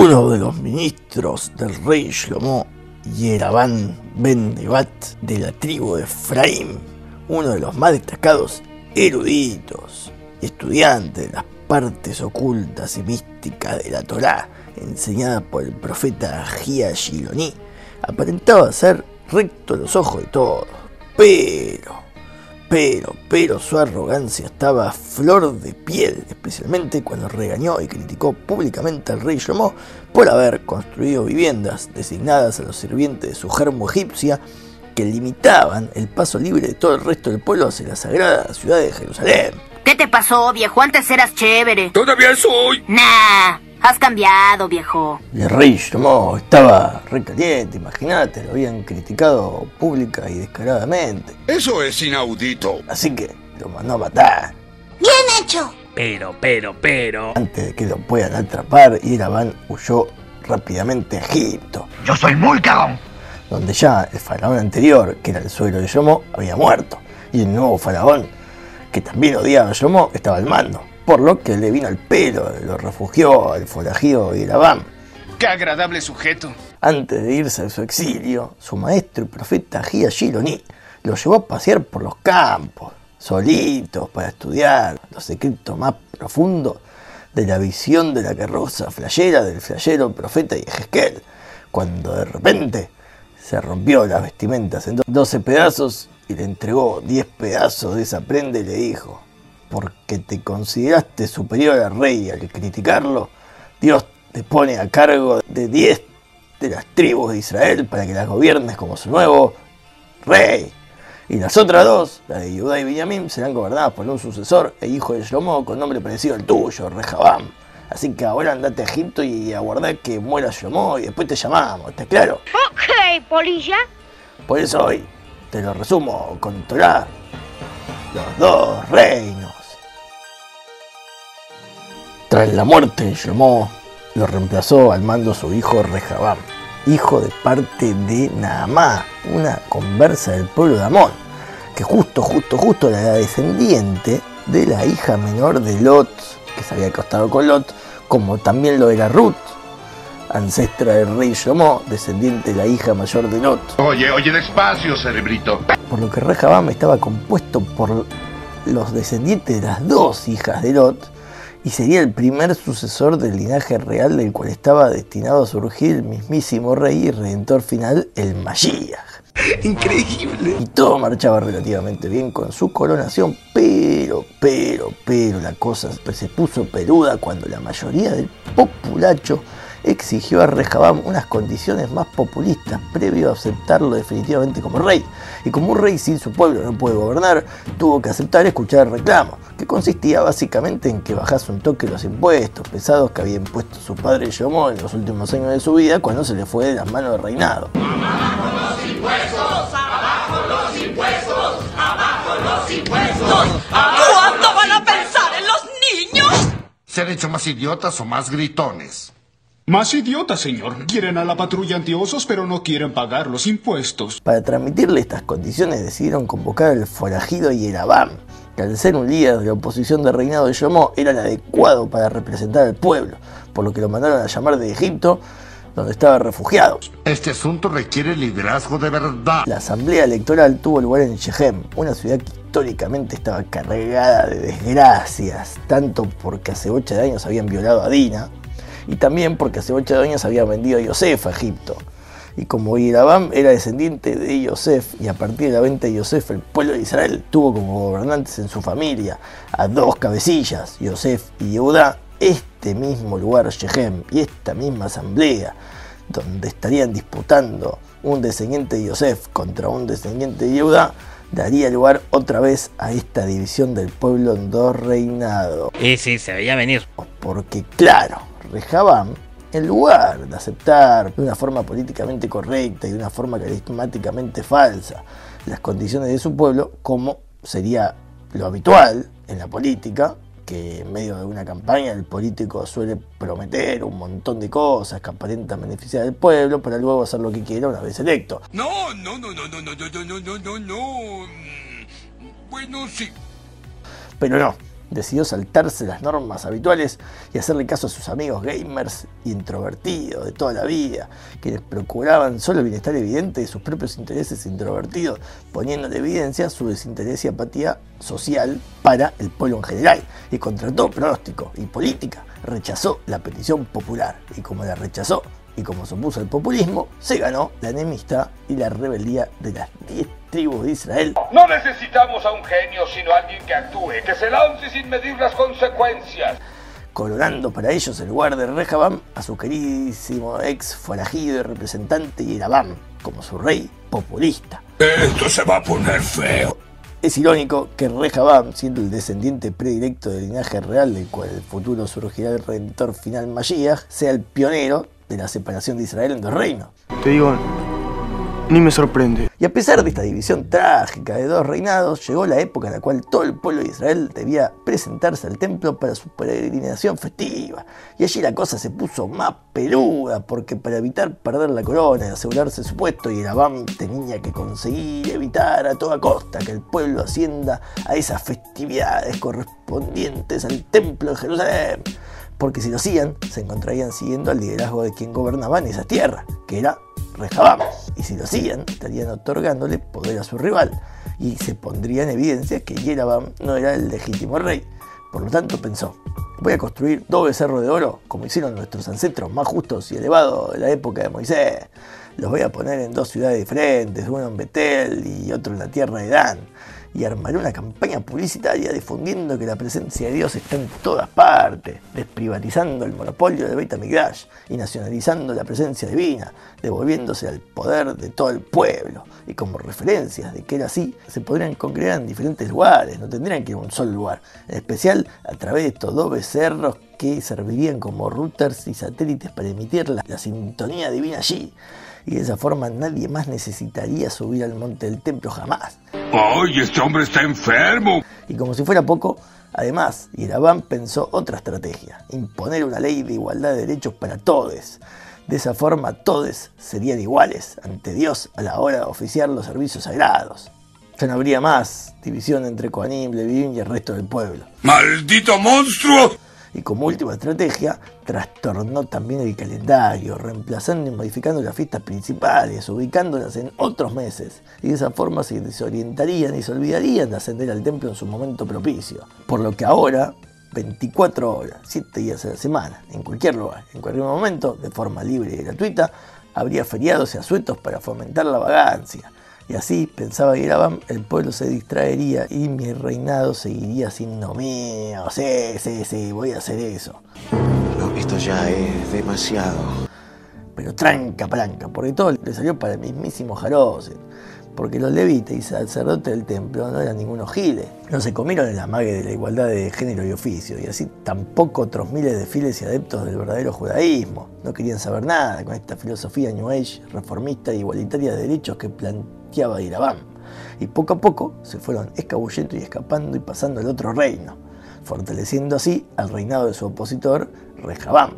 uno de los ministros del rey Shlomo, Yeraban ben Nebat, de la tribu de Efraim, uno de los más destacados eruditos y estudiantes de las partes ocultas y místicas de la Torá, enseñada por el profeta Gia Shiloni, aparentaba ser recto a los ojos de todos, pero pero, pero su arrogancia estaba a flor de piel, especialmente cuando regañó y criticó públicamente al rey Shlomo por haber construido viviendas designadas a los sirvientes de su germo egipcia que limitaban el paso libre de todo el resto del pueblo hacia la sagrada ciudad de Jerusalén. ¿Qué te pasó, viejo? Antes eras chévere. Todavía soy. Nah, has cambiado, viejo. El rey Shlomo estaba recaliente, imagínate, lo habían criticado pública y descaradamente. Eso es inaudito. Así que lo mandó a matar. Bien hecho. Pero, pero, pero. Antes de que lo puedan atrapar, Iraban huyó rápidamente a Egipto. Yo soy muy cagón. Donde ya el faraón anterior, que era el suegro de Yomo, había muerto. Y el nuevo faraón, que también odiaba a Yomo, estaba al mando. Por lo que le vino al pelo, lo refugió al forajido Irabam. ¡Qué agradable sujeto! Antes de irse a su exilio, su maestro y profeta Gia Shiloni lo llevó a pasear por los campos, solitos, para estudiar los secretos más profundos de la visión de la carroza flayera del flayero profeta Yehezkel, cuando de repente se rompió las vestimentas en 12 pedazos y le entregó 10 pedazos de esa prenda y le dijo, porque te consideraste superior al rey al criticarlo, Dios te pone a cargo de 10 de las tribus de Israel para que las gobiernes como su nuevo rey. Y las otras dos, la de Judá y Benjamín, serán gobernadas por un sucesor e hijo de Shlomo con nombre parecido al tuyo, Rehabam. Así que ahora andate a Egipto y aguardá que muera Shlomo y después te llamamos, ¿está claro? Ok, polilla. Por eso hoy te lo resumo con Torah. Los dos reinos. Tras la muerte de lo reemplazó al mando su hijo Rehabam, hijo de parte de Naamá, una conversa del pueblo de Amón, que justo, justo, justo era la descendiente de la hija menor de Lot, que se había acostado con Lot, como también lo era Ruth, ancestra del rey Shlomo, descendiente de la hija mayor de Lot. Oye, oye, despacio, cerebrito. Por lo que Rehabam estaba compuesto por los descendientes de las dos hijas de Lot, y sería el primer sucesor del linaje real del cual estaba destinado a surgir el mismísimo rey y redentor final, el Mashiach. Increíble. Y todo marchaba relativamente bien con su coronación, pero, pero, pero la cosa se puso peluda cuando la mayoría del populacho exigió a Rehabam unas condiciones más populistas previo a aceptarlo definitivamente como rey. Y como un rey sin su pueblo no puede gobernar, tuvo que aceptar escuchar el reclamo, que consistía básicamente en que bajase un toque los impuestos pesados que había impuesto su padre Yomo en los últimos años de su vida cuando se le fue de las manos del reinado. ¡Abajo los impuestos! ¡Abajo los impuestos! ¡Abajo los impuestos! ¿Cuándo van a pensar en los niños? ¿Se han hecho más idiotas o más gritones? Más idiotas, señor. Quieren a la patrulla antiosos, pero no quieren pagar los impuestos. Para transmitirle estas condiciones decidieron convocar al forajido Yerabam, que al ser un líder de la oposición del reinado de Yomó era el adecuado para representar al pueblo, por lo que lo mandaron a llamar de Egipto, donde estaba refugiado. Este asunto requiere liderazgo de verdad. La asamblea electoral tuvo lugar en Shechem, una ciudad que históricamente estaba cargada de desgracias, tanto porque hace ocho años habían violado a Dina, y también porque hace ocho años había vendido a Yosef a Egipto. Y como Irabam era descendiente de Yosef, y a partir de la venta de Yosef, el pueblo de Israel tuvo como gobernantes en su familia a dos cabecillas, Yosef y Yehuda, este mismo lugar, Shechem, y esta misma asamblea, donde estarían disputando un descendiente de Yosef contra un descendiente de Yehuda, daría lugar otra vez a esta división del pueblo en dos reinados. Y sí, se veía venir. Porque claro, Rehabam, en lugar de aceptar de una forma políticamente correcta y de una forma carismáticamente falsa las condiciones de su pueblo, como sería lo habitual en la política, que en medio de una campaña el político suele prometer un montón de cosas que aparentan beneficiar al pueblo para luego hacer lo que quiera una vez electo. No, no, no, no, no, no, no, no, no, no, no, no. Bueno, sí. Pero no, decidió saltarse las normas habituales y hacerle caso a sus amigos gamers y introvertidos de toda la vida, quienes procuraban solo el bienestar evidente de sus propios intereses introvertidos, poniendo en evidencia su desinterés y apatía social para el pueblo en general, y contra todo pronóstico y política, rechazó la petición popular, y como la rechazó, y como se opuso al populismo, se ganó la enemistad y la rebeldía de las 10 tribus de Israel. No necesitamos a un genio, sino a alguien que actúe, que se lance sin medir las consecuencias. Coronando para ellos el lugar de Rehabam a su queridísimo ex forajido y representante Yerabam como su rey populista. Esto se va a poner feo. Es irónico que Rehabam, siendo el descendiente predilecto del linaje real del cual el futuro surgirá el redentor final Mashiach, sea el pionero de la separación de Israel en dos reinos. Te digo, ni me sorprende. Y a pesar de esta división trágica de dos reinados, llegó la época en la cual todo el pueblo de Israel debía presentarse al templo para su peregrinación festiva. Y allí la cosa se puso más peluda, porque para evitar perder la corona y asegurarse su puesto, Yerabam tenía que conseguir evitar a toda costa que el pueblo ascienda a esas festividades correspondientes al templo de Jerusalén porque si lo hacían, se encontrarían siguiendo al liderazgo de quien gobernaba en esa tierra, que era Y si lo hacían, estarían otorgándole poder a su rival, y se pondría en evidencia que Yerabam no era el legítimo rey. Por lo tanto, pensó, voy a construir dos becerros de oro, como hicieron nuestros ancestros más justos y elevados de la época de Moisés. Los voy a poner en dos ciudades diferentes, uno en Betel y otro en la tierra de Dan y armaré una campaña publicitaria difundiendo que la presencia de Dios está en todas partes, desprivatizando el monopolio de Beit HaMikdash y nacionalizando la presencia divina, devolviéndose al poder de todo el pueblo. Y como referencias de que era así, se podrían congregar en diferentes lugares, no tendrían que ir a un solo lugar, en especial a través de estos dos becerros que servirían como routers y satélites para emitir la, la sintonía divina allí y de esa forma nadie más necesitaría subir al monte del templo jamás. ¡Ay, este hombre está enfermo! Y como si fuera poco, además, Yerabán pensó otra estrategia, imponer una ley de igualdad de derechos para todos. De esa forma todos serían iguales ante Dios a la hora de oficiar los servicios sagrados. Ya no habría más división entre Koanim, Levim y el resto del pueblo. ¡Maldito monstruo! Y como última estrategia trastornó también el calendario, reemplazando y modificando las fiestas principales, ubicándolas en otros meses, y de esa forma se desorientarían y se olvidarían de ascender al templo en su momento propicio. Por lo que ahora, 24 horas, 7 días a la semana, en cualquier lugar, en cualquier momento, de forma libre y gratuita, habría feriados y asuetos para fomentar la vagancia, y así, pensaba Irabam, el pueblo se distraería y mi reinado seguiría siendo mío. Sí, sí, sí, voy a hacer eso. No, esto ya es demasiado. Pero tranca, palanca, porque todo le salió para el mismísimo Jarosen. Porque los levitas y sacerdotes del templo no eran ningunos giles. No se comieron el amague de la igualdad de género y oficio, y así tampoco otros miles de fieles y adeptos del verdadero judaísmo. No querían saber nada con esta filosofía New Age, reformista e igualitaria de derechos que plantea Y poco a poco se fueron escabullendo y escapando y pasando al otro reino, fortaleciendo así al reinado de su opositor, Rehabam.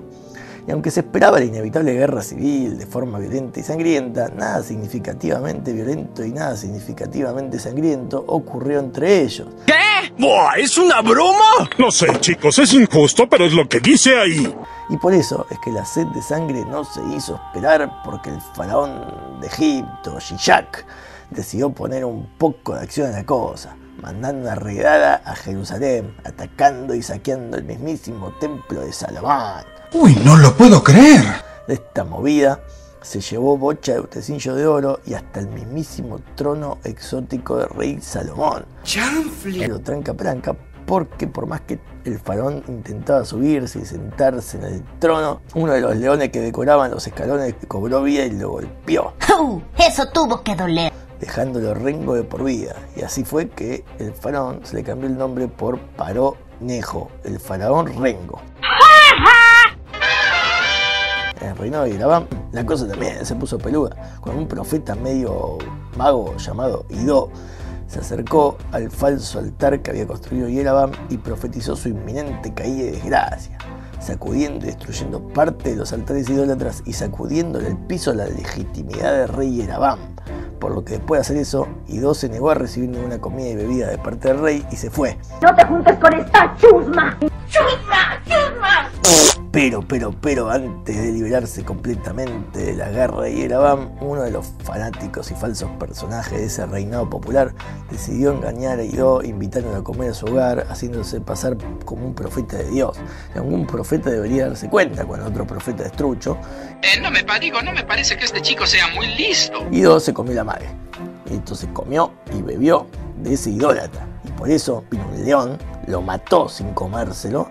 Y aunque se esperaba la inevitable guerra civil de forma violenta y sangrienta, nada significativamente violento y nada significativamente sangriento ocurrió entre ellos. ¿Qué? ¡Buah! ¿Es una broma? No sé, chicos, es injusto, pero es lo que dice ahí. Y por eso es que la sed de sangre no se hizo esperar porque el faraón de Egipto, Shishak, decidió poner un poco de acción en la cosa, mandando una redada a Jerusalén, atacando y saqueando el mismísimo templo de Salomón. ¡Uy, no lo puedo creer! De esta movida se llevó bocha de utensilios de oro y hasta el mismísimo trono exótico del rey Salomón. ¡Chanfle! Pero tranca pranca, porque por más que el faraón intentaba subirse y sentarse en el trono, uno de los leones que decoraban los escalones cobró vida y lo golpeó. Uh, eso tuvo que doler. Dejándolo rengo de por vida. Y así fue que el faraón se le cambió el nombre por Paró Nejo, el faraón rengo. En el reinado de Irabam, la cosa también se puso peluda, cuando un profeta medio mago llamado Idó se acercó al falso altar que había construido Yerabam y profetizó su inminente caída y desgracia. sacudiendo y destruyendo parte de los altares idólatras y sacudiéndole el piso a la legitimidad del rey Yerabam. Por lo que después de hacer eso, Ido se negó a recibir ninguna comida y bebida de parte del rey y se fue. No te juntes con esta chusma. ¡Chusma! ¡Chusma! Pero, pero, pero, antes de liberarse completamente de la guerra de Yerabam, uno de los fanáticos y falsos personajes de ese reinado popular decidió engañar a Ido invitándolo a comer a su hogar, haciéndose pasar como un profeta de Dios. Y algún profeta debería darse cuenta cuando otro profeta es trucho. Eh, no me digo, no me parece que este chico sea muy listo. Ido se comió la madre. Entonces comió y bebió de ese idólatra. Y por eso vino un león, lo mató sin comérselo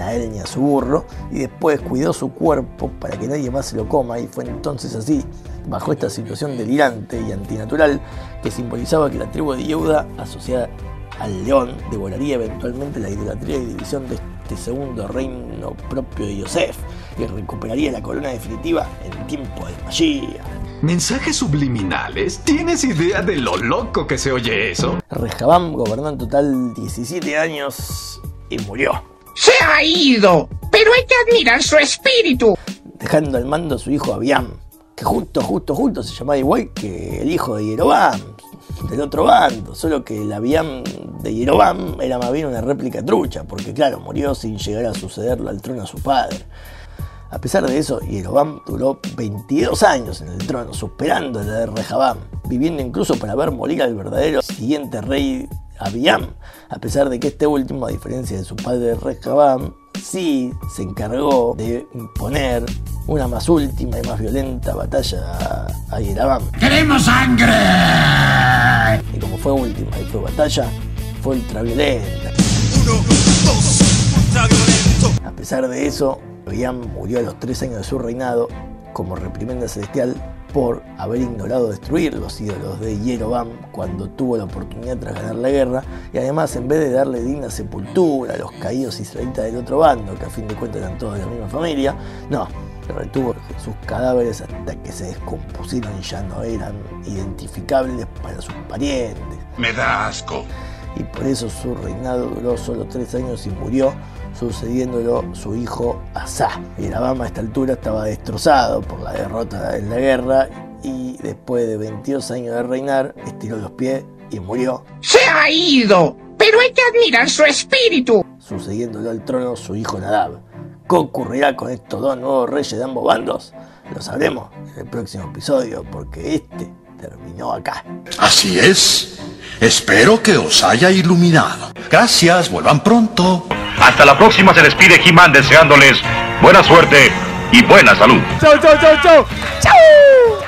a él ni a su burro, y después cuidó su cuerpo para que nadie más se lo coma, y fue entonces así, bajo esta situación delirante y antinatural, que simbolizaba que la tribu de Yehuda, asociada al león, devoraría eventualmente la idolatría y división de este segundo reino propio de Yosef, y recuperaría la corona definitiva en tiempo de Mashiach. ¿Mensajes subliminales? ¿Tienes idea de lo loco que se oye eso? Rehabam gobernó en total 17 años y murió. Se ha ido, pero hay que admirar su espíritu. Dejando al mando a su hijo Abiam, que justo, justo, justo se llamaba igual que el hijo de Yerobam, del otro bando, solo que el Abiam de Yerobam era más bien una réplica trucha, porque claro, murió sin llegar a sucederlo al trono a su padre. A pesar de eso, Yerobam duró 22 años en el trono, superando la de Rehabam, viviendo incluso para ver morir al verdadero siguiente rey Abiam, a pesar de que este último, a diferencia de su padre Rehabam, sí se encargó de imponer una más última y más violenta batalla a Yerabam. ¡Queremos sangre! Y como fue última y fue batalla, fue ultraviolenta. Uno, dos, ultraviolento. A pesar de eso, Abiam murió a los tres años de su reinado como reprimenda celestial por haber ignorado destruir los ídolos de Yerobam cuando tuvo la oportunidad tras ganar la guerra y además en vez de darle digna sepultura a los caídos israelitas del otro bando, que a fin de cuentas eran todos de la misma familia, no, retuvo sus cadáveres hasta que se descompusieron y ya no eran identificables para sus parientes. Me da asco. Y por eso su reinado duró solo tres años y murió sucediéndolo su hijo Asa. Yerabam a esta altura estaba destrozado por la derrota en la guerra y después de 22 años de reinar, estiró los pies y murió. Se ha ido, pero hay que admirar su espíritu. Sucediéndolo al trono su hijo Nadab. ¿Qué ocurrirá con estos dos nuevos reyes de ambos bandos? Lo sabremos en el próximo episodio, porque este terminó acá. Así es. Espero que os haya iluminado. Gracias, vuelvan pronto. Hasta la próxima se despide He-Man deseándoles buena suerte y buena salud. ¡Chau, chau, chau, chau! ¡Chau!